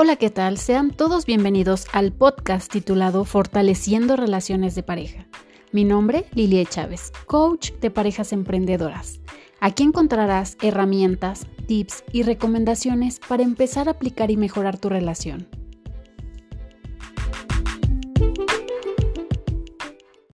Hola, ¿qué tal? Sean todos bienvenidos al podcast titulado Fortaleciendo Relaciones de Pareja. Mi nombre, Lilia Chávez, coach de parejas emprendedoras. Aquí encontrarás herramientas, tips y recomendaciones para empezar a aplicar y mejorar tu relación.